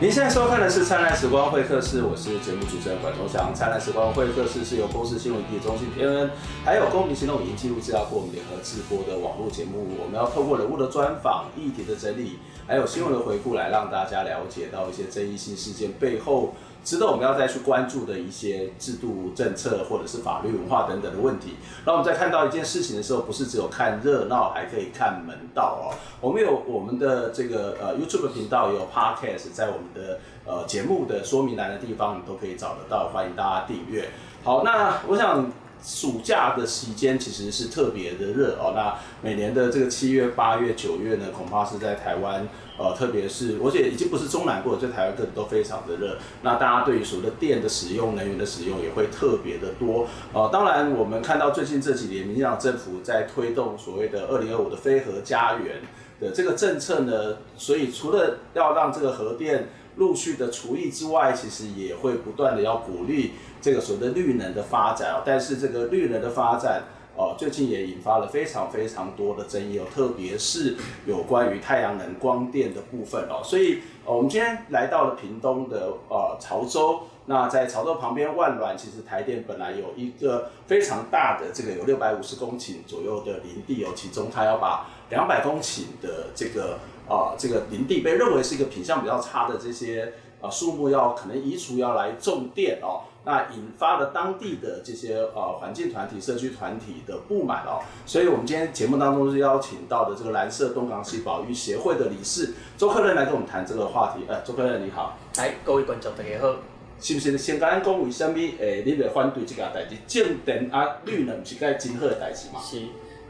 您现在收看的是《灿烂时光会客室》，我是节目主持人管中祥。《灿烂时光会客室》是由公司新闻媒体中心天恩，还有公民行动影音记录资料库我们联合制播的网络节目。我们要透过人物的专访、议题的整理，还有新闻的回顾，来让大家了解到一些争议性事件背后。值得我们要再去关注的一些制度、政策，或者是法律、文化等等的问题。那我们在看到一件事情的时候，不是只有看热闹，还可以看门道哦。我们有我们的这个呃 YouTube 频道，也有 Podcast，在我们的呃节目的说明栏的地方，你都可以找得到。欢迎大家订阅。好，那我想暑假的时间其实是特别的热哦。那每年的这个七月、八月、九月呢，恐怕是在台湾。呃，特别是，而且已经不是中南部了，在台湾各地都非常的热。那大家对于所谓的电的使用、能源的使用也会特别的多。呃，当然，我们看到最近这几年，民进党政府在推动所谓的二零二五的非核家园的这个政策呢，所以除了要让这个核电陆续的除役之外，其实也会不断的要鼓励这个所谓的绿能的发展。但是这个绿能的发展。哦，最近也引发了非常非常多的争议哦，特别是有关于太阳能光电的部分哦。所以，呃，我们今天来到了屏东的呃潮州，那在潮州旁边万峦，其实台电本来有一个非常大的这个有六百五十公顷左右的林地哦，其中它要把两百公顷的这个啊、呃、这个林地被认为是一个品相比较差的这些啊树木要可能移除要来种电哦。那引发了当地的这些呃环境团体、社区团体的不满哦，所以我们今天节目当中是邀请到的这个蓝色东港西保育协会的理事周克任来跟我们谈这个话题。呃，周克任你好，来各位观众大家好，是不是先跟咱讲为什么诶你哋反对这个代志？正电啊绿能是个真好的代志嘛？是。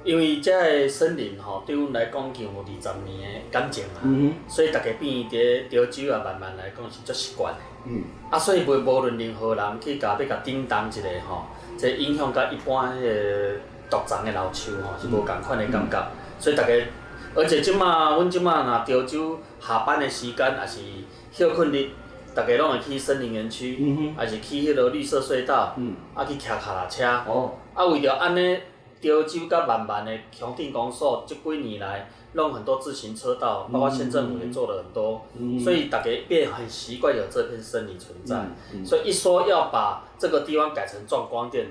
因为这个森林吼，对阮来讲已经有二十年的感情啊，嗯、所以大家变伫潮州啊、慢慢来讲是足习惯的。嗯，啊，所以无无论任何人去甲要甲叮当一个吼，这个、影响甲一般迄个独长的老树吼是无共款的感觉。嗯、所以大家，而且即马阮即马若潮州下班的时间，也是休困日，大家拢会去森林园区，嗯哼，还是去迄个绿色隧道，嗯，啊去骑脚踏车，哦，啊为着安尼。潮州甲慢慢的乡镇公所，这几年来弄很多自行车道，包括县政府也做了很多，嗯、所以大家变很习惯有这片森林存在。嗯嗯、所以一说要把这个地方改成壮光电。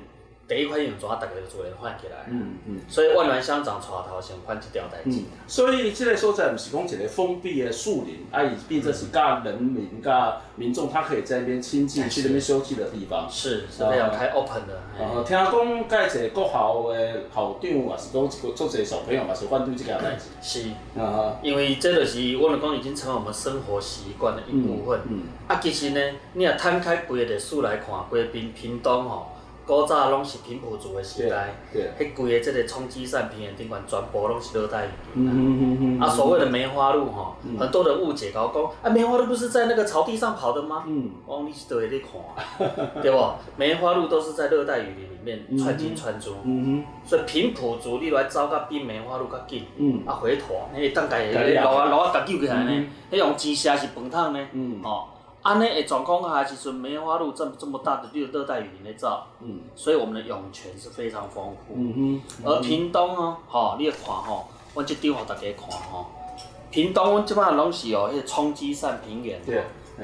第一块用纸，大家就做人换起来。嗯嗯。所以万峦乡长带头先换这条代志。所以这个所在不是讲一个封闭的树林，啊，伊变成是甲人民、甲民众，他可以在那边亲近、去那边休息的地方。是，是非常开 open 的。呃，听讲介一个国校的校长，也是讲一个做一个小朋友，也是反对这个代志。是。啊。因为这就是我们讲已经成为我们生活习惯的一部分。嗯。啊，其实呢，你若摊开规个历史来看，规平平东吼。古早拢是平埔族的时代，迄规个即个冲击扇平原顶管全部拢是热带雨林。嗯、啊，所谓的梅花鹿吼，嗯、很多人误解搞讲，啊，梅花鹿不是在那个草地上跑的吗？嗯，哦，你是倒会咧看，对不？梅花鹿都是在热带雨林里面穿进穿出。嗯哼。所以平埔族你来走较比梅花鹿较紧。嗯。啊，回头，迄个当家，迄个路啊路啊，甲救起来呢，迄、嗯、用机车是饭桶呢。嗯。哦。安尼的状况下，其实梅花鹿这么这么大的热热带雨林来造，嗯，所以我们的涌泉是非常丰富。嗯哼。而屏东哦，吼，你看吼，我这张互大家看吼，屏东阮即摆拢是哦，迄个冲积扇平原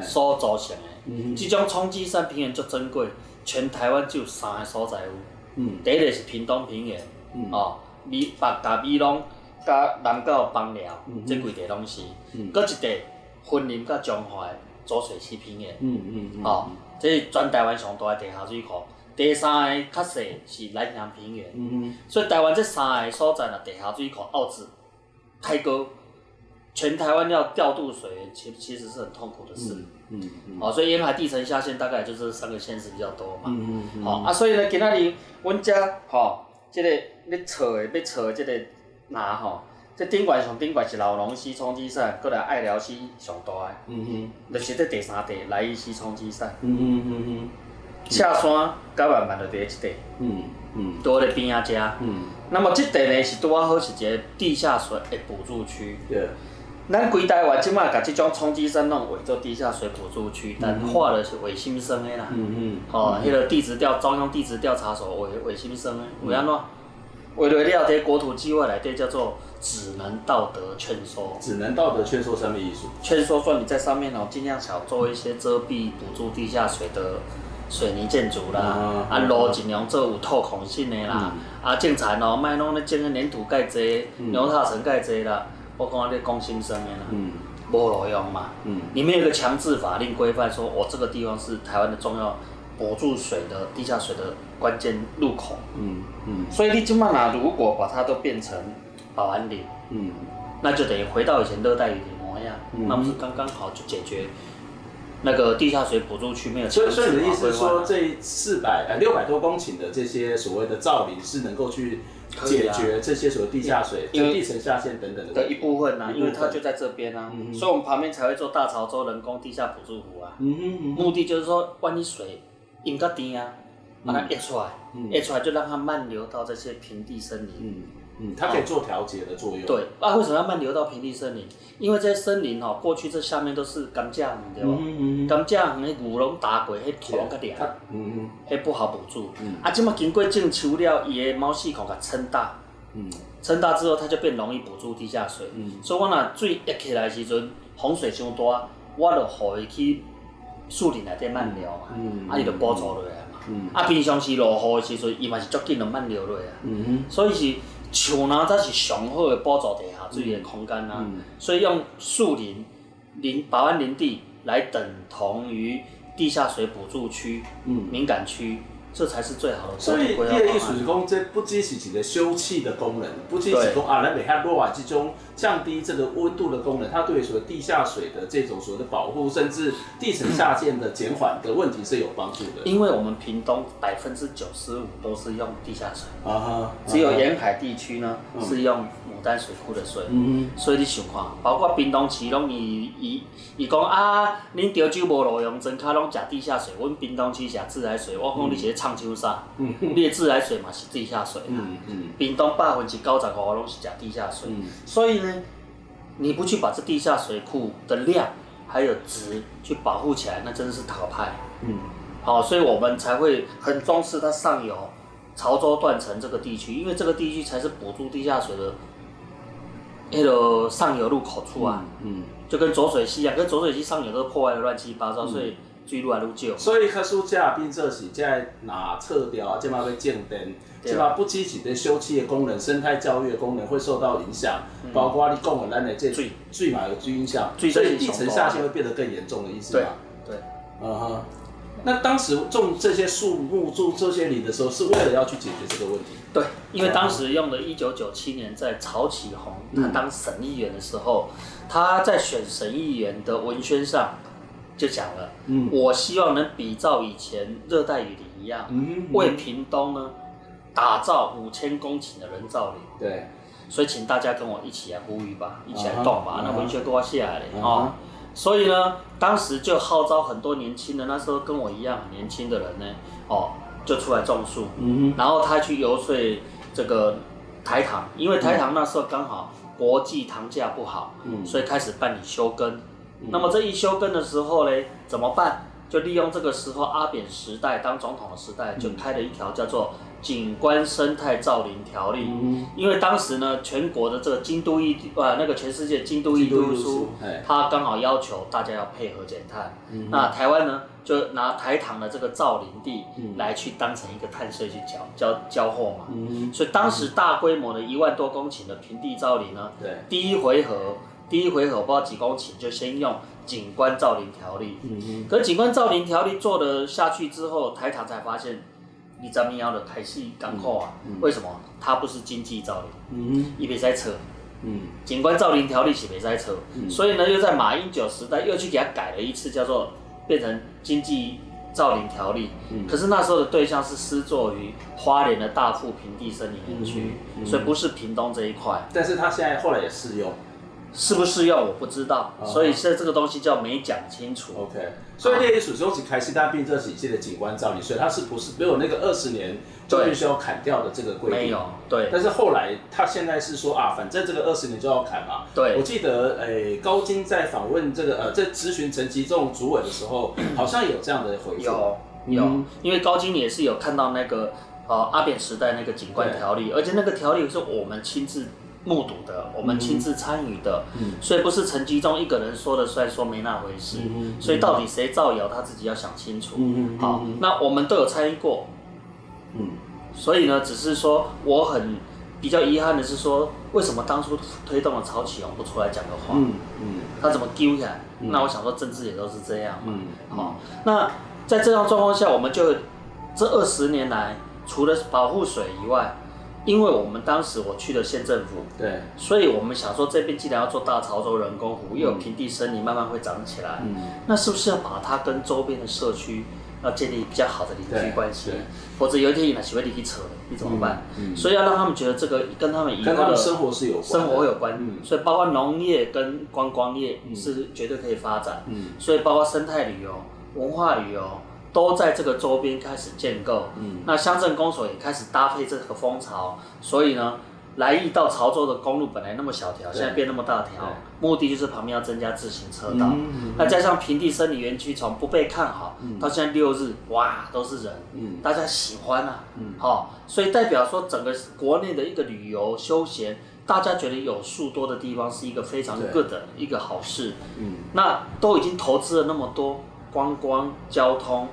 所组成的。嗯。这种冲积扇平原足珍贵，全台湾只有三个所在有。嗯。第一个是屏东平原，嗯，哦，美北甲美浓甲南高枋寮，这几块拢是。嗯。搁一块云林甲彰化。浊水溪平原，嗯嗯嗯，哦，这是全台湾上大的地下水库。第三个较细是南洋平原，嗯嗯，所以台湾这三个所在呢，地下水库奥子太高，全台湾要调度水源，其其实是很痛苦的事，嗯嗯，哦，所以沿海地层下陷大概就是三个县市比较多嘛，嗯嗯好啊，所以呢，今仔日阮遮吼，这个要找的要找的这个拿吼。这顶悬上顶悬是老龙溪冲积扇，过来爱寮溪上大个，嗯哼，就是这第三地来伊溪冲积扇，嗯哼嗯哼，赤山甲慢慢就伫这地，嗯嗯，都在边仔遮，嗯，那么这地呢是拄啊好是一个地下水的补助区，对，咱规台湾即马甲这种冲积扇弄为做地下水补助区，但画的是卫星生的啦，嗯嗯，哦，迄个地质调中央地质调查所卫卫星生的，为安怎？为了了在国土计划来对叫做只能道德劝说。只能道德劝说什么意思？劝说说你在上面哦，尽量少做一些遮蔽、堵住地下水的水泥建筑啦，嗯、啊路尽量做有透孔性的啦，嗯、啊建材哦，卖弄那种个粘土盖济、牛踏层盖济啦，我讲你讲心声的啦。嗯无路用嘛，嗯，里面有个强制法令规范，说我这个地方是台湾的重要补助水的地下水的关键入口，嗯嗯，所以你今嘛拿如果把它都变成保安林，嗯，那就等于回到以前热带雨林模样，嗯、那不是刚刚好就解决那个地下水补助区没有？所以所以你的意思是说，这四百呃六百多公顷的这些所谓的造林是能够去。解决这些所谓地下水、因为地层下陷等等的的一部分啊，因为它就在这边啊，所以我们旁边才会做大潮州人工地下补助湖啊。目的就是说，万一水引个低啊，把它溢出来，溢出来就让它慢流到这些平地森林。嗯嗯，它可以做调节的作用。对，啊，为什么要慢流到平地森林？因为这些森林哦，过去这下面都是甘蔗，对吧？甘蔗那牛龙打鬼，那土拢较凉，嗯嗯，迄不好补助。啊，这么经过种树了，伊的毛细孔给撑大，嗯，撑大之后，它就变容易补助地下水。嗯，所以我若水溢起来的时阵，洪水伤大，我就让伊去树林内底慢流嘛，嗯，啊，伊就补助落来嘛。嗯，啊，平常时落雨的时阵，伊嘛是足紧就慢流落来。嗯哼，所以是。树呢，才是上好的补助地下水的空间啊，所以用树林林保安林地来等同于地下水补助区、嗯、敏感区。这才是最好的。所以，你的意思是讲，这不只是一个休憩的功能，不只是讲啊，来北下落瓦之中降低这个温度的功能，它对所谓地下水的这种所谓的保护，甚至地层下陷的减缓的问题是有帮助的。因为我们屏东百分之九十五都是用地下水，啊哈，只有沿海地区呢是用牡丹水库的水。嗯，所以你想看，包括冰东市拢伊伊伊讲啊，恁潮州无路用，真卡拢食地下水，阮冰东区食自来水。我讲你是。唱秋沙，嗯，你的自来水嘛是地下水，嗯嗯，冰东百分之九十五拢是食地下水，嗯，所以呢，你不去把这地下水库的量还有值去保护起来，那真的是淘汰，嗯，好，所以我们才会很重视它上游潮州断层这个地区，因为这个地区才是补助地下水的那个上游入口处啊，嗯，就跟浊水溪一样，跟浊水溪上游都破坏的乱七八糟，所以。水越来越少，所以特殊这变做是在哪撤掉啊？这嘛要建灯，这嘛不积极的休憩的功能、生态教育的功能会受到影响，包括你讲的咱的这水水嘛有水影响，所以地层下陷会变得更严重的意思嘛？对，嗯哼。那当时种这些树木、种这些林的时候，是为了要去解决这个问题？对，因为当时用的一九九七年在曹启宏他当省议员的时候，他在选省议员的文宣上。就讲了，嗯，我希望能比照以前热带雨林一样，嗯，为屏东呢打造五千公顷的人造林。对，所以请大家跟我一起来呼吁吧，一起来动吧，那文宣都要下来了啊。所以呢，当时就号召很多年轻人，那时候跟我一样很年轻的人呢，哦，就出来种树，嗯，然后他去游说这个台糖，因为台糖那时候刚好国际糖价不好，嗯，所以开始办理休耕。那么这一休耕的时候呢，怎么办？就利用这个时候阿扁时代当总统的时代，就开了一条叫做《景观生态造林条例》。因为当时呢，全国的这个京都议啊，那个全世界京都议定书，它刚好要求大家要配合减碳。那台湾呢，就拿台糖的这个造林地来去当成一个碳税去交交交货嘛。所以当时大规模的一万多公顷的平地造林呢，对第一回合。第一回合不知道几公顷，就先用景观造林条例。嗯。可是景观造林条例做了下去之后，台糖才发现，你咱们要的台戏港口啊，嗯嗯、为什么？它不是经济造林。嗯哼。一别在扯。嗯。景观造林条例是别在扯。嗯。所以呢，又在马英九时代又去给他改了一次，叫做变成经济造林条例。嗯。可是那时候的对象是施作于花莲的大富平地森林园区，所以不是屏东这一块。但是他现在后来也适用。适不适用我不知道，所以现在这个东西叫没讲清楚。OK，所以那些属于是开西大病这几届的景观造林，所以它是不是没有那个二十年就必须要砍掉的这个规定？没有，对。但是后来他现在是说啊，反正这个二十年就要砍嘛。对。我记得诶，高金在访问这个呃，在咨询陈吉仲主委的时候，好像有这样的回复。有有，因为高金也是有看到那个呃阿扁时代那个警官条例，而且那个条例是我们亲自目睹的，我们亲自参与的，嗯、所以不是陈吉中一个人说了算，说没那回事。嗯、所以到底谁造谣，他自己要想清楚。嗯、好，那我们都有参与过。嗯，所以呢，只是说我很比较遗憾的是说，为什么当初推动了曹启荣不出来讲个话？嗯嗯，他怎么丢下来？嗯、那我想说，政治也都是这样嘛。嗯，好，那在这样状况下，我们就这二十年来，除了保护水以外，因为我们当时我去了县政府，对，所以我们想说这边既然要做大潮州人工湖，又有平地森林慢慢会长起来，嗯，那是不是要把它跟周边的社区？要建立比较好的邻居关系，否则有一天你喜欢你去扯，你怎么办？嗯嗯、所以要让他们觉得这个跟他们以后的生活是有生活有关，嗯、所以包括农业跟观光业是绝对可以发展，嗯、所以包括生态旅游、文化旅游都在这个周边开始建构，嗯、那乡镇公所也开始搭配这个风潮，所以呢。来义到潮州的公路本来那么小条，现在变那么大条，目的就是旁边要增加自行车道。那加上平地森林园区从不被看好，到现在六日哇都是人，大家喜欢啊，好，所以代表说整个国内的一个旅游休闲，大家觉得有树多的地方是一个非常 good 的一个好事。嗯。那都已经投资了那么多观光、交通，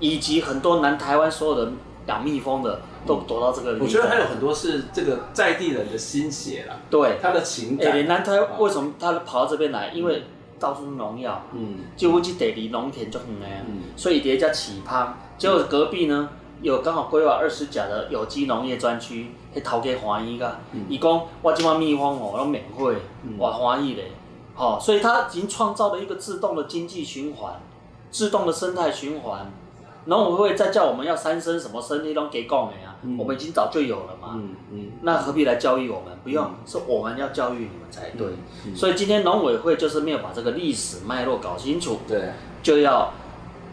以及很多南台湾所有的养蜜蜂的。都躲到这个里面。我觉得还有很多是这个在地人的心血啦，对，他的情感。哎，南台为什么他跑到这边来？因为到处是农药，嗯，就会去地离农田就很难，嗯，所以叠加起泡。结果隔壁呢有刚好规划二十甲的有机农业专区，去头家欢喜噶，伊讲我今晚蜜蜂哦，拢免费，我欢喜嘞，好，所以他已经创造了一个自动的经济循环，自动的生态循环。农委会再叫我们要三生什么生，你都给讲的呀？我们已经早就有了嘛。嗯嗯。那何必来教育我们？不用，是我们要教育你们才对。所以今天农委会就是没有把这个历史脉络搞清楚，对，就要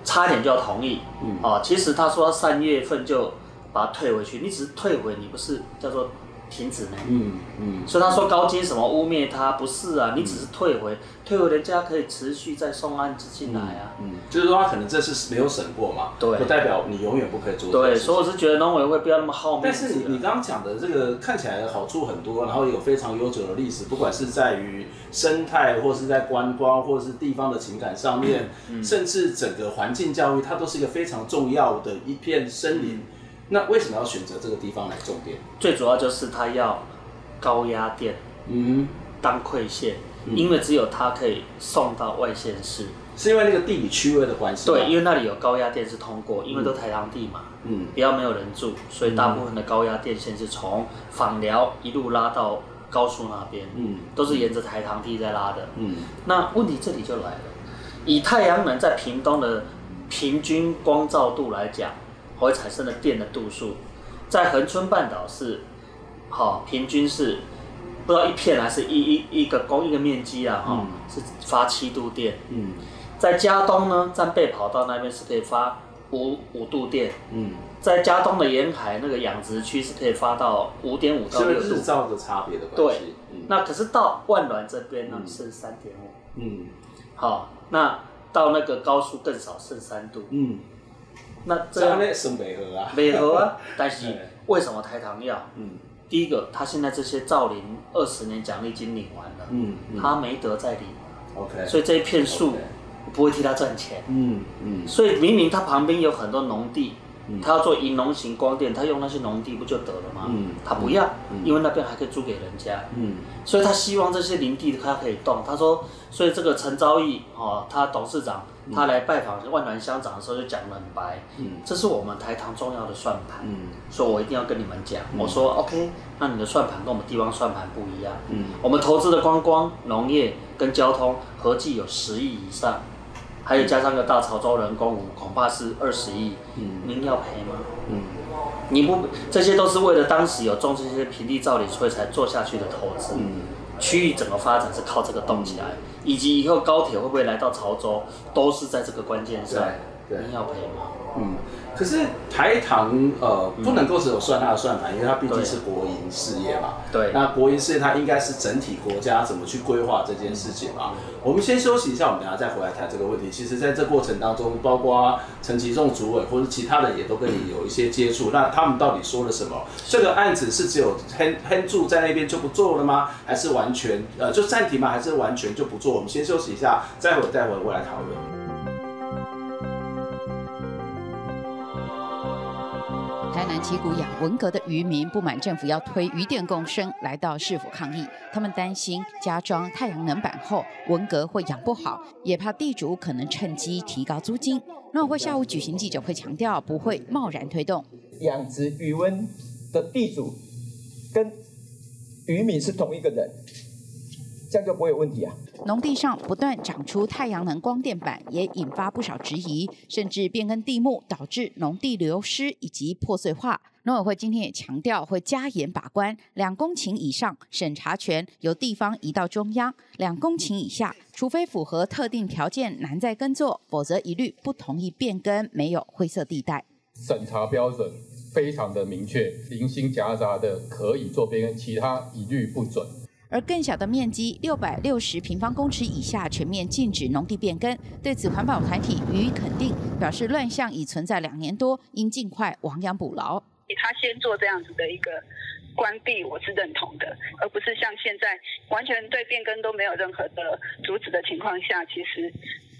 差点就要同意。嗯。啊，其实他说三月份就把它退回去，你只是退回，你不是叫做。停止呢？嗯嗯，所以他说高金什么污蔑他不是啊，你只是退回，退回人家可以持续再送案子进来啊。嗯，就是说他可能这次没有审过嘛，对，不代表你永远不可以做。对，所以我是觉得农委会不要那么好面子。但是你你刚刚讲的这个看起来好处很多，然后有非常悠久的历史，不管是在于生态，或是在观光，或是地方的情感上面，甚至整个环境教育，它都是一个非常重要的一片森林。那为什么要选择这个地方来种电？最主要就是它要高压电，嗯，当馈线，嗯、因为只有它可以送到外县市。是因为那个地理区位的关系？对，因为那里有高压电是通过，因为都台糖地嘛，嗯，比较没有人住，所以大部分的高压电线是从枋寮一路拉到高速那边，嗯，都是沿着台糖地在拉的，嗯。那问题这里就来了，以太阳能在屏东的平均光照度来讲。会产生的电的度数，在恒春半岛是，好、哦、平均是，不知道一片还是一一一个公一个面积啊，哈、哦，嗯、是发七度电。嗯，在加东呢，在北跑道那边是可以发五五度电。嗯，在加东的沿海那个养殖区是可以发到五点五到六度。照的差别的关系。对，嗯、那可是到万峦这边呢，剩三点五。嗯，好，那到那个高速更少，剩三度。嗯。那这样呢？是美合啊，美合啊。但是为什么台糖要？嗯，第一个，他现在这些造林二十年奖励金领完了，嗯，他没得再领，OK，所以这一片树不会替他赚钱，嗯嗯，所以明明他旁边有很多农地。他要做银农型光电，他用那些农地不就得了吗？嗯，他不要，因为那边还可以租给人家。嗯，所以他希望这些林地他可以动。他说，所以这个陈昭义哦，他董事长他来拜访万峦乡长的时候就讲得很白。嗯，这是我们台糖重要的算盘。嗯，所以我一定要跟你们讲。我说 OK，那你的算盘跟我们地方算盘不一样。嗯，我们投资的观光、农业跟交通合计有十亿以上。还有加上个大潮州人工湖，恐怕是二十亿。嗯，您要赔吗？嗯，你不，这些都是为了当时有种这些平地造林，所以才做下去的投资。嗯，区域整个发展是靠这个动起来，嗯、以及以后高铁会不会来到潮州，都是在这个关键上。对，您要赔吗？嗯。可是台糖呃不能够只有算它的算盘，因为它毕竟是国营事业嘛。对。那国营事业它应该是整体国家怎么去规划这件事情嘛？我们先休息一下，我们等下再回来谈这个问题。其实在这过程当中，包括陈其仲主委或者其他的也都跟你有一些接触。那他们到底说了什么？这个案子是只有 hand 住在那边就不做了吗？还是完全呃就暂停吗？还是完全就不做？我们先休息一下，再会再回过来讨论。南七股养文革的渔民不满政府要推渔电共生，来到市府抗议。他们担心加装太阳能板后，文革会养不好，也怕地主可能趁机提高租金。农委会下午举行记者会，强调不会贸然推动。养殖渔温的地主跟渔民是同一个人。这样就不会有问题啊！农地上不断长出太阳能光电板，也引发不少质疑，甚至变更地目，导致农地流失以及破碎化。农委会今天也强调会加严把关，两公顷以上审查权由地方移到中央，两公顷以下，除非符合特定条件难再耕作，否则一律不同意变更，没有灰色地带。审查标准非常的明确，零星夹杂的可以做变更，其他一律不准。而更小的面积，六百六十平方公尺以下，全面禁止农地变更。对此，环保团体予以肯定，表示乱象已存在两年多，应尽快亡羊补牢。他先做这样子的一个关闭，我是认同的，而不是像现在完全对变更都没有任何的阻止的情况下，其实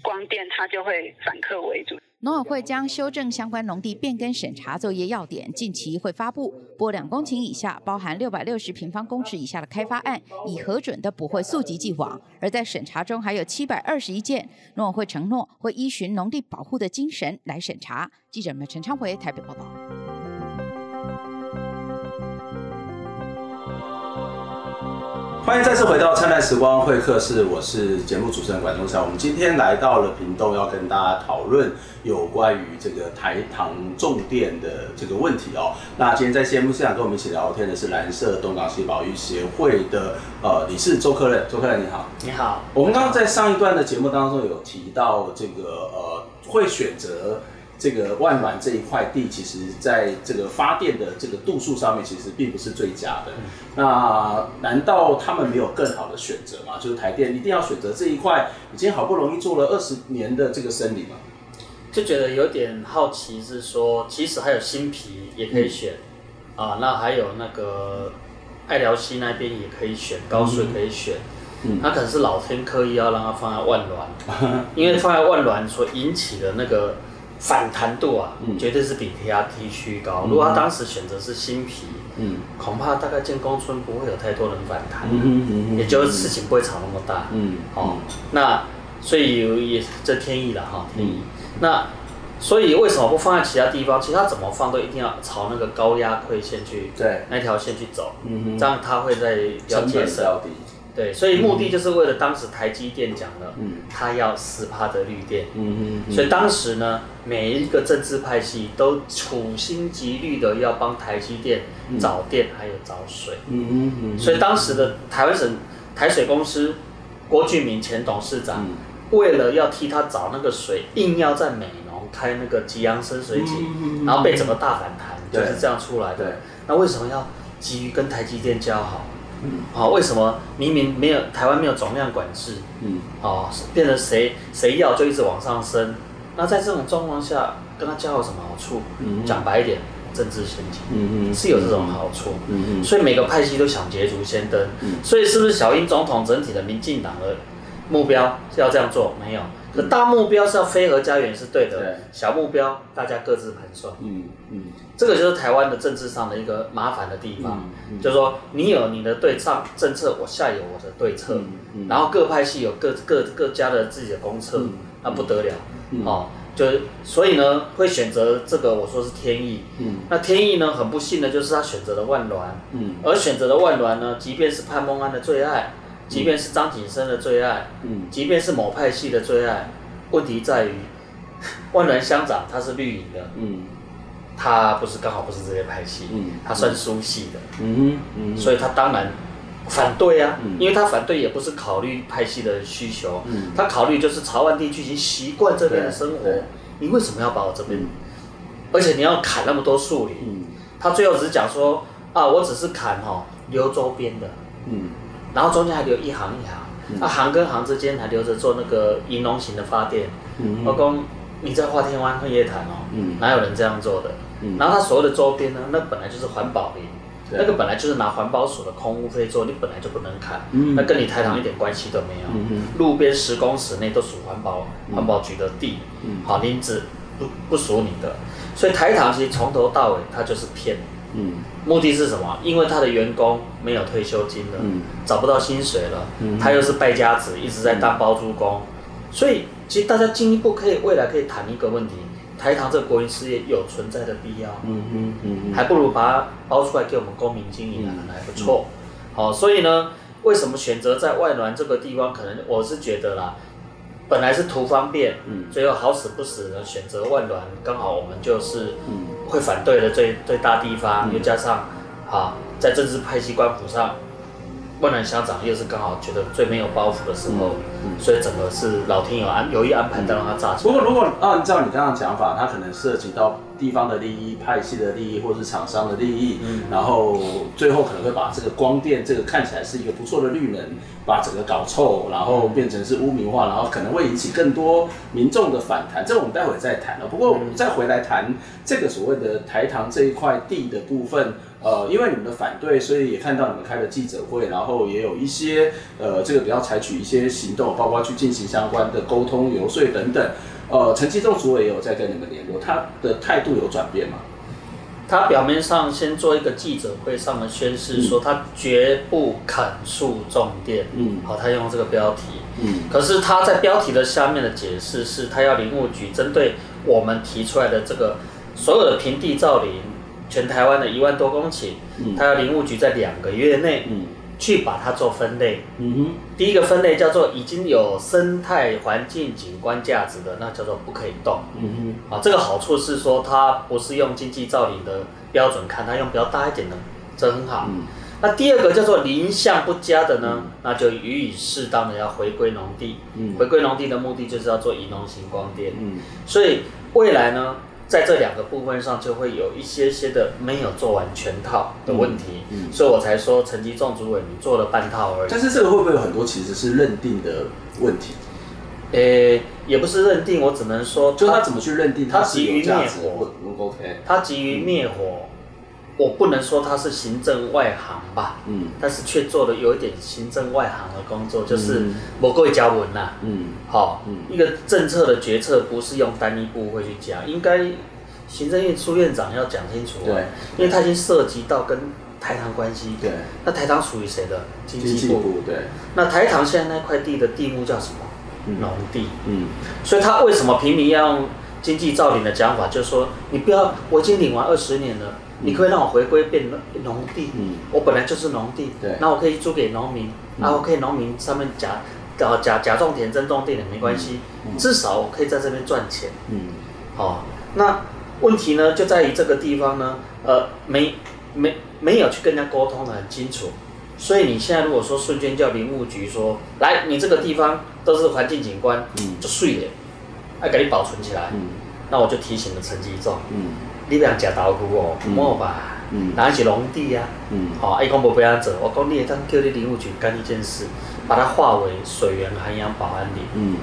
光电它就会反客为主。农委会将修正相关农地变更审查作业要点，近期会发布。拨两公顷以下，包含六百六十平方公尺以下的开发案，已核准的不会溯及既往。而在审查中还有七百二十一件，农委会承诺会依循农地保护的精神来审查。记者们陈昌回台北报道。欢迎再次回到灿烂时光会客室，我是节目主持人管中祥。我们今天来到了屏东，要跟大家讨论有关于这个台糖重电的这个问题哦。那今天在节目现场跟我们一起聊天的是蓝色东港溪保育协会的呃理事周克任，周克任你好。你好。我们刚刚在上一段的节目当中有提到这个呃会选择。这个万峦这一块地，其实在这个发电的这个度数上面，其实并不是最佳的。那难道他们没有更好的选择吗？就是台电一定要选择这一块已经好不容易做了二十年的这个森林吗？就觉得有点好奇，是说其实还有新皮也可以选、嗯、啊，那还有那个爱寮溪那边也可以选，高水可以选。嗯，那可能是老天刻意要让它放在万峦，因为放在万峦所引起的那个。反弹度啊，嗯、绝对是比 TRT 区高。嗯、如果他当时选择是新皮，嗯，恐怕大概建工村不会有太多人反弹，嗯也就是事情不会吵那么大，嗯，哦，那所以也这天意了哈，天意。嗯、那所以为什么不放在其他地方？其他怎么放都一定要朝那个高压馈线去，对，那条线去走，嗯哼，这样它会在标节省。对，所以目的就是为了当时台积电讲了，嗯，他要十趴的绿电，嗯嗯，所以当时呢，每一个政治派系都处心积虑的要帮台积电找电，还有找水，嗯嗯嗯，所以当时的台湾省台水公司郭俊明前董事长，为了要替他找那个水，硬要在美浓开那个吉阳深水井，然后被整个大反弹，就是这样出来的。那为什么要急于跟台积电交好？嗯，好，为什么明明没有台湾没有总量管制？嗯，哦，变成谁谁要就一直往上升。那在这种状况下，跟他交有什么好处？嗯，讲白一点，政治陷阱。嗯嗯，是有这种好处。嗯嗯，所以每个派系都想捷足先登。嗯，所以是不是小英总统整体的民进党的目标是要这样做？没有。可大目标是要飞蛾家园是对的，对小目标大家各自盘算。嗯嗯，这个就是台湾的政治上的一个麻烦的地方，嗯嗯、就是说你有你的对上政策，我下有我的对策，然后各派系有各各各家的自己的公策，嗯、那不得了。嗯、哦，就所以呢，会选择这个，我说是天意。嗯，那天意呢，很不幸的就是他选择了万峦。嗯，而选择了万峦呢，即便是潘孟安的最爱。即便是张景生的最爱，嗯，即便是某派系的最爱，问题在于万峦乡长他是绿营的，嗯，他不是刚好不是这些派系，嗯，他算苏系的，嗯嗯，所以他当然反对啊，嗯，因为他反对也不是考虑派系的需求，嗯，他考虑就是潮湾地区已经习惯这边的生活，你为什么要把我这边而且你要砍那么多树林，嗯，他最后只是讲说啊，我只是砍哦，留周边的，嗯，然后中间还留一行一行，那、行跟行之间还留着做那个银龙型的发电，嗯，我讲你在花天湾、夜谈哦，嗯，哪有人这样做的？嗯，然后他所有的周边呢，那本来就是环保林。那个本来就是拿环保署的空屋费做，你本来就不能砍，嗯、那跟你台糖一点关系都没有。路边十公尺内都属环保环保局的地，嗯、好林子不不属你的，所以台糖其实从头到尾它就是骗。嗯，目的是什么？因为他的员工没有退休金了，嗯、找不到薪水了，嗯、他又是败家子，一直在当包租公，所以其实大家进一步可以未来可以谈一个问题。台糖这个国营事业有存在的必要，嗯嗯嗯，还不如把它包出来给我们公民经营，可能还不错。好，所以呢，为什么选择在外峦这个地方？可能我是觉得啦，本来是图方便，嗯，最后好死不死的选择万峦，刚好我们就是会反对的最最大地方，又加上啊，在政治派系官府上。万峦乡长又是刚好觉得最没有包袱的时候，嗯嗯、所以整个是老天有安有意安排，让他炸起来。不过如果按照你刚刚讲法，它可能涉及到地方的利益、派系的利益，或是厂商的利益，嗯、然后最后可能会把这个光电这个看起来是一个不错的绿能，把整个搞臭，然后变成是污名化，然后可能会引起更多民众的反弹。这个我们待会再谈了。不过我们再回来谈这个所谓的台糖这一块地的部分。呃，因为你们的反对，所以也看到你们开了记者会，然后也有一些呃，这个比较采取一些行动，包括去进行相关的沟通、游说等等。呃，陈吉仲主委也有在跟你们联络，他的态度有转变吗？他表面上先做一个记者会上的宣誓，说他绝不砍树种电。嗯，好，他用这个标题。嗯，可是他在标题的下面的解释是，他要林务局针对我们提出来的这个所有的平地造林。全台湾的一万多公顷，它要林务局在两个月内去把它做分类。嗯哼，第一个分类叫做已经有生态环境景观价值的，那叫做不可以动。嗯哼，啊，这个好处是说它不是用经济造林的标准看，它用比较大一点的，这很好。嗯，那第二个叫做林相不佳的呢，那就予以适当的要回归农地。嗯，回归农地的目的就是要做银农型光电。嗯，所以未来呢？在这两个部分上，就会有一些些的没有做完全套的问题，嗯嗯、所以我才说陈吉仲主委你做了半套而已。但是这个会不会有很多其实是认定的问题？呃、欸，也不是认定，我只能说，就他怎么去认定他急于灭火？OK，他急于灭火。我不能说他是行政外行吧，嗯，但是却做了有一点行政外行的工作，就是某个加文呐，嗯，好，嗯，一个政策的决策不是用单一部会去讲，应该行政院苏院长要讲清楚，对，因为他已经涉及到跟台糖关系，对，那台糖属于谁的？经济部，对，那台糖现在那块地的地目叫什么？农地，嗯，所以他为什么平民要用经济造林的讲法？就是说你不要，我已经领完二十年了。你可以让我回归变农地，嗯、我本来就是农地，那我可以租给农民，然后可以农民上面假假假假种田真种地的没关系，至少我可以在这边赚钱。嗯，好、哦，那问题呢就在于这个地方呢，呃，没没没有去跟人家沟通的很清楚，所以你现在如果说瞬间叫林务局说，来，你这个地方都是环境景观，嗯，就碎了，要给你保存起来，嗯，那我就提醒了陈吉仲，嗯。你别讲豆腐哦，莫吧，哪是农地啊？好，伊讲无要安做，我讲你会当叫你林务局干一件事，把它划为水源涵养保安林。嗯，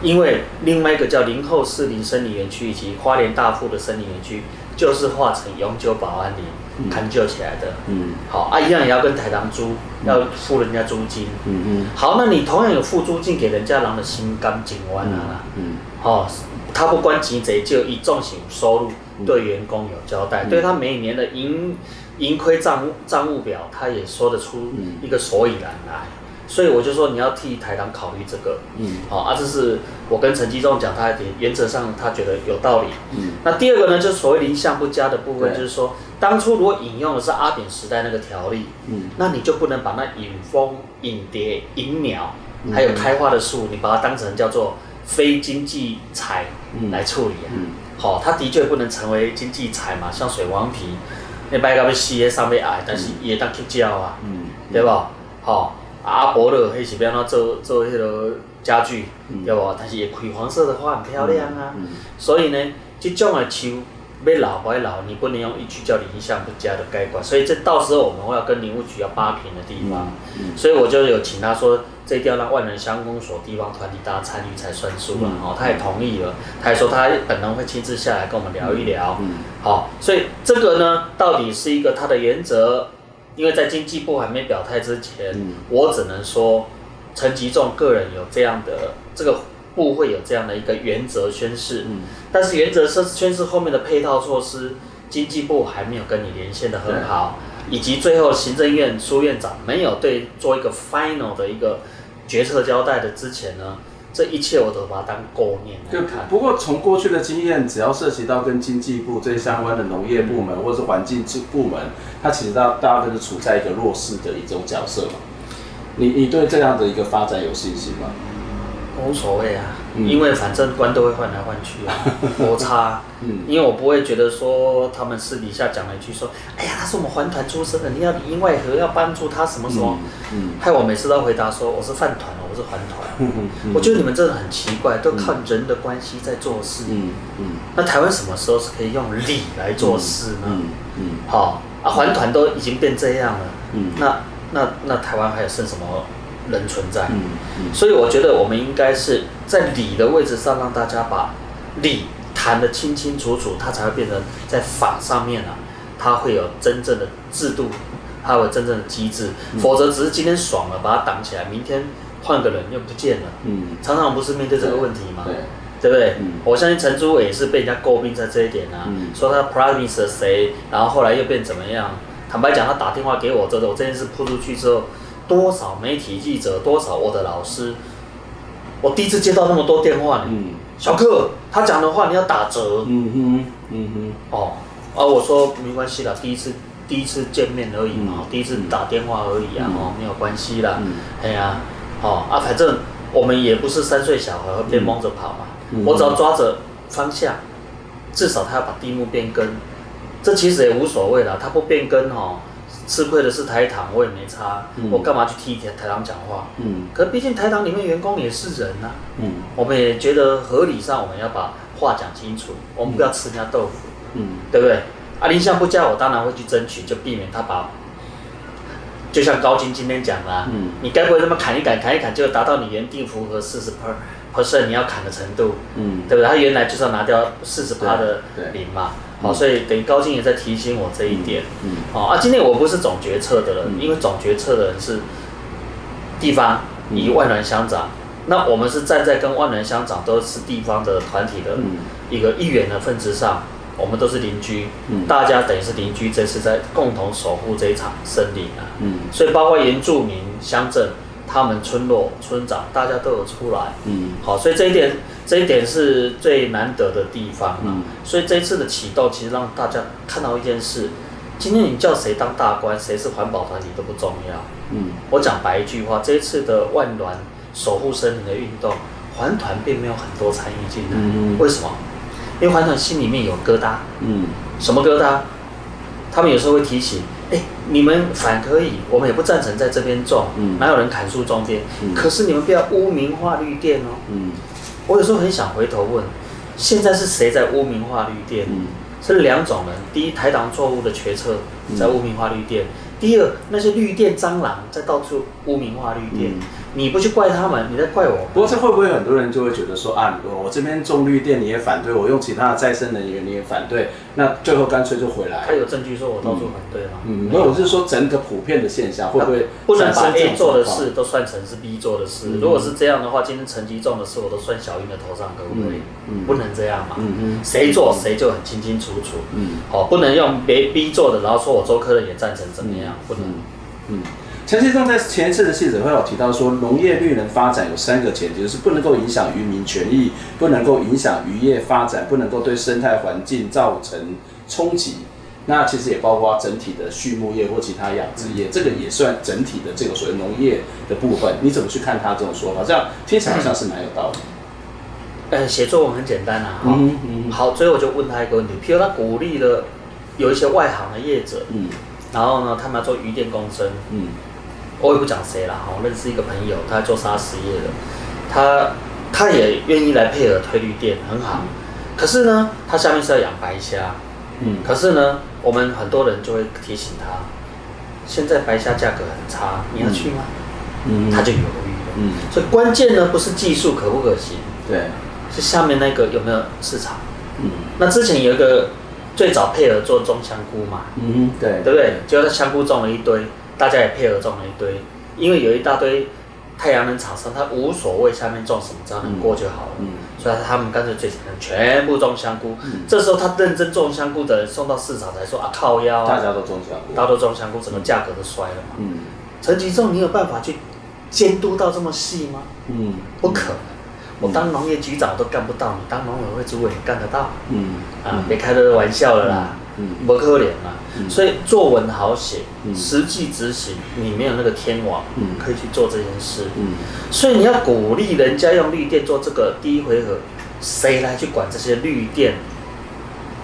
因为另外一个叫林后四林森林园区以及花莲大富的森林园区，就是划成永久保安林，砍救起来的。嗯，好啊，一样也要跟台糖租，要付人家租金。嗯嗯，好，那你同样有付租金给人家，人的心甘情愿啊。嗯，好，他不管钱多就以重型收入。对员工有交代，嗯、对他每年的盈盈亏账务账务表，他也说得出一个所以然来。嗯、所以我就说你要替台糖考虑这个。嗯，好啊，这是我跟陈基仲讲，他原则上他觉得有道理。嗯，那第二个呢，就是所谓林项不佳的部分，就是说当初如果引用的是阿扁时代那个条例，嗯，那你就不能把那引蜂引蝶引鸟，还有开花的树，你把它当成叫做非经济财来处理啊。嗯嗯好，它的确不能成为经济财嘛，像水黄皮，那摆到要死的上面矮，但是也当去浇啊，嗯，对吧？好，阿伯乐迄是要安怎做做迄个家具，对吧？但是也葵黄色的花很漂亮啊，所以呢，这种的树要老不要老，你不能用一句叫你印象不佳的概括，所以这到时候我们会要跟林务局要扒平的地方，嗯嗯、所以我就有请他说，这一定要让万人乡公所地方团体大家参与才算数了，哦、嗯，他也同意了，他也说他本人会亲自下来跟我们聊一聊，嗯，好，所以这个呢，到底是一个他的原则，因为在经济部还没表态之前，嗯、我只能说陈吉仲个人有这样的这个。部会有这样的一个原则宣誓，嗯、但是原则宣宣誓后面的配套措施，经济部还没有跟你连线的很好，以及最后行政院苏院长没有对做一个 final 的一个决策交代的之前呢，这一切我都把它当过念来看。不过从过去的经验，只要涉及到跟经济部这相关的农业部门或者是环境部门，它其实大大部分是处在一个弱势的一种角色嘛。你你对这样的一个发展有信心吗？无所谓啊，因为反正官都会换来换去啊，摩擦。嗯，因为我不会觉得说他们私底下讲了一句说，哎呀，他是我们环团出身的，你要里应外合，要帮助他什么什么。嗯，害我每次都回答说我是饭团，我是环团。嗯嗯，我觉得你们真的很奇怪，都靠人的关系在做事。嗯嗯，那台湾什么时候是可以用理来做事呢？嗯嗯，好啊，环团都已经变这样了。嗯，那那那台湾还有剩什么？人存在，嗯嗯、所以我觉得我们应该是在理的位置上，让大家把理谈得清清楚楚，它才会变成在法上面啊，它会有真正的制度，它会有真正的机制，嗯、否则只是今天爽了把它挡起来，明天换个人又不见了。嗯，常常不是面对这个问题吗？对，对不对？嗯、我相信陈主委也是被人家诟病在这一点啊，嗯、说他 promise 了谁，然后后来又变怎么样？坦白讲，他打电话给我，这我这件事铺出去之后。多少媒体记者，多少我的老师，我第一次接到那么多电话呢。嗯，小克，他讲的话你要打折。嗯哼，嗯哼。哦，啊，我说没关系啦，第一次第一次见面而已嘛，嗯、第一次打电话而已啊，哦、嗯，没有关系啦。嗯。哎呀，哦啊，反正我们也不是三岁小孩会被蒙着跑嘛，嗯、我只要抓着方向，至少他要把地目变更，这其实也无所谓啦，他不变更哦。吃亏的是台糖，我也没差，嗯、我干嘛去替台台糖讲话？嗯，可毕竟台糖里面员工也是人呐、啊。嗯，我们也觉得合理上，我们要把话讲清楚，我们不要吃人家豆腐。嗯，对不对？啊，林相不加，我当然会去争取，就避免他把，就像高金今天讲的、啊，嗯，你该不会这么砍一砍，砍一砍就达到你原定符合四十 per percent 你要砍的程度？嗯，对不对？他原来就是要拿掉四十趴的零嘛。好，所以等于高进也在提醒我这一点。嗯，好啊，今天我不是总决策的人，因为总决策的人是地方以万峦乡长，那我们是站在跟万峦乡长都是地方的团体的一个一员的份子上，我们都是邻居，大家等于是邻居，这是在共同守护这一场森林啊。嗯，所以包括原住民乡镇。他们村落村长大家都有出来，嗯，好，所以这一点这一点是最难得的地方，嗯，所以这一次的启动其实让大家看到一件事，今天你叫谁当大官，谁是环保团体都不重要，嗯，我讲白一句话，这一次的万峦守护森林的运动，环团并没有很多参与进来，嗯，为什么？因为环团心里面有疙瘩，嗯，什么疙瘩？他们有时候会提醒。哎，你们反可以，我们也不赞成在这边种，嗯、哪有人砍树种电？嗯、可是你们不要污名化绿电哦。嗯、我有时候很想回头问，现在是谁在污名化绿电？嗯、是两种人：第一，台党错误的决策在污名化绿电；嗯、第二，那些绿电蟑螂在到处污名化绿电。嗯你不去怪他们，你在怪我。不过这会不会很多人就会觉得说啊，我这边种绿电你也反对，我用其他的再生能源你也反对，那最后干脆就回来。他有证据说我到处反对吗？嗯，没有，我是说整个普遍的现象会不会不能把 A 做的事都算成是 B 做的事？如果是这样的话，今天成绩重的事我都算小英的头上，可不可以？嗯不能这样嘛。嗯嗯。谁做谁就很清清楚楚。嗯。好，不能用别 B 做的，然后说我周科的也赞成怎么样？不能。嗯。陈吉仲在前一次的记者会有提到说，农业绿能发展有三个前提，就是不能够影响渔民权益，不能够影响渔业发展，不能够对生态环境造成冲击。那其实也包括整体的畜牧业或其他养殖业，这个也算整体的这个所谓农业的部分。你怎么去看他这种说法？这样听起来好像是蛮有道理。呃，写作文很简单啊。嗯嗯。好，所以我就问他一个问题，譬如他鼓励了有一些外行的业者，嗯，然后呢，他们要做渔电共生，嗯。我也不讲谁了哈，我认识一个朋友，他做砂石业的，他他也愿意来配合推绿电，很好。可是呢，他下面是要养白虾，嗯，可是呢，我们很多人就会提醒他，现在白虾价格很差，你要去吗？嗯，他就犹豫了。嗯，所以关键呢不是技术可不可行，对，是下面那个有没有市场。嗯，那之前有一个最早配合做种香菇嘛，嗯，对，对不对？结果他香菇种了一堆，大家也配合种了一堆，因为有一大堆。太阳能厂商他无所谓下面种什么，只要能过就好了。嗯，所以他们干脆最简单，全部种香菇。嗯，这时候他认真种香菇的人送到市场才说啊，靠腰啊，大家都种香菇，大家都种香菇，整个价格都摔了嘛。嗯，陈吉仲，你有办法去监督到这么细吗？嗯，不可能。我当农业局长都干不到，你当农委会主委你干得到？嗯，啊，别开这个玩笑了啦。嗯，不可怜嘛。所以作文好写，实际执行你没有那个天网，可以去做这件事。嗯所以你要鼓励人家用绿电做这个第一回合，谁来去管这些绿电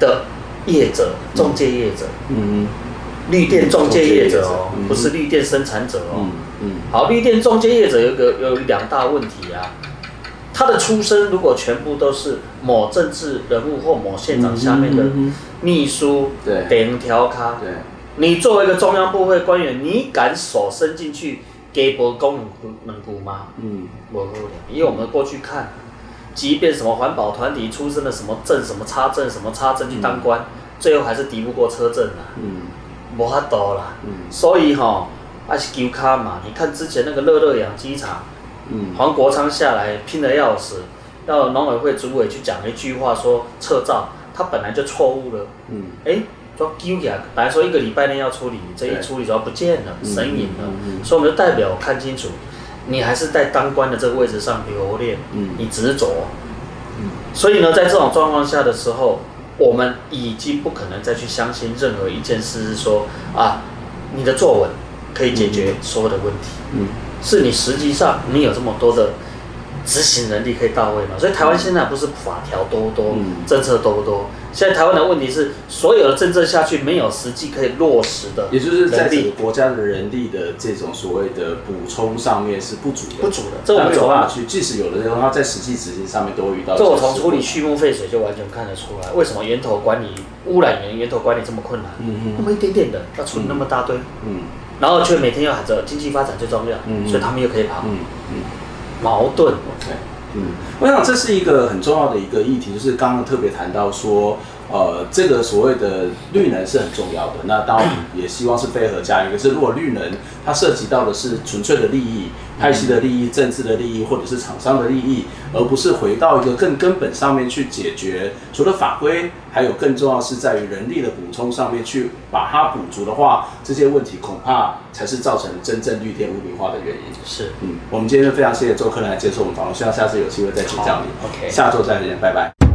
的业者、中介业者？嗯，绿电中介业者哦，不是绿电生产者哦。嗯，好，绿电中介业者有个有两大问题啊，他的出身如果全部都是某政治人物或某县长下面的。秘书对，点条咖对，你作为一个中央部会官员，你敢手伸进去给博公能股吗？嗯，不可能。因为我们过去看，即便什么环保团体出身的什么证、什么差证、什么差证去当官，嗯、最后还是敌不过车震啊。嗯，无法度啦。嗯，所以哈，还是求卡嘛。你看之前那个乐乐养鸡场，嗯，黄国昌下来拼的要死，要农委会主委去讲一句话说撤照。他本来就错误了，嗯，哎，说丢起来，本来说一个礼拜内要处理，这一处理就要不见了，神隐了，所以我们就代表看清楚，你还是在当官的这个位置上留恋，嗯，你执着，嗯，所以呢，在这种状况下的时候，我们已经不可能再去相信任何一件事，是说啊，你的作文可以解决所有的问题，嗯，是你实际上你有这么多的。执行能力可以到位嘛？所以台湾现在不是法条多不多，嗯、政策多不多？现在台湾的问题是，所有的政策下去没有实际可以落实的，也就是在这个国家的人力的这种所谓的补充上面是不足的，不足的。这我没有办法去，即使有的人他在实际执行上面都会遇到。这我从处理畜牧废水就完全看得出来，为什么源头管理污染源源头管理这么困难？嗯嗯，那么一点点的要处理那么大堆，嗯，然后却每天要喊着经济发展最重要，嗯，所以他们又可以跑，嗯嗯。矛盾，OK，嗯，我想这是一个很重要的一个议题，就是刚刚特别谈到说，呃，这个所谓的绿能是很重要的，那当然也希望是非核家园。可是如果绿能它涉及到的是纯粹的利益。派系的利益、政治的利益，或者是厂商的利益，而不是回到一个更根本上面去解决。除了法规，还有更重要是在于人力的补充上面去把它补足的话，这些问题恐怕才是造成真正绿电污名化的原因。是，嗯，我们今天就非常谢谢周克来接受我们访问，希望下次有机会再请教你。OK，下周再见，拜拜。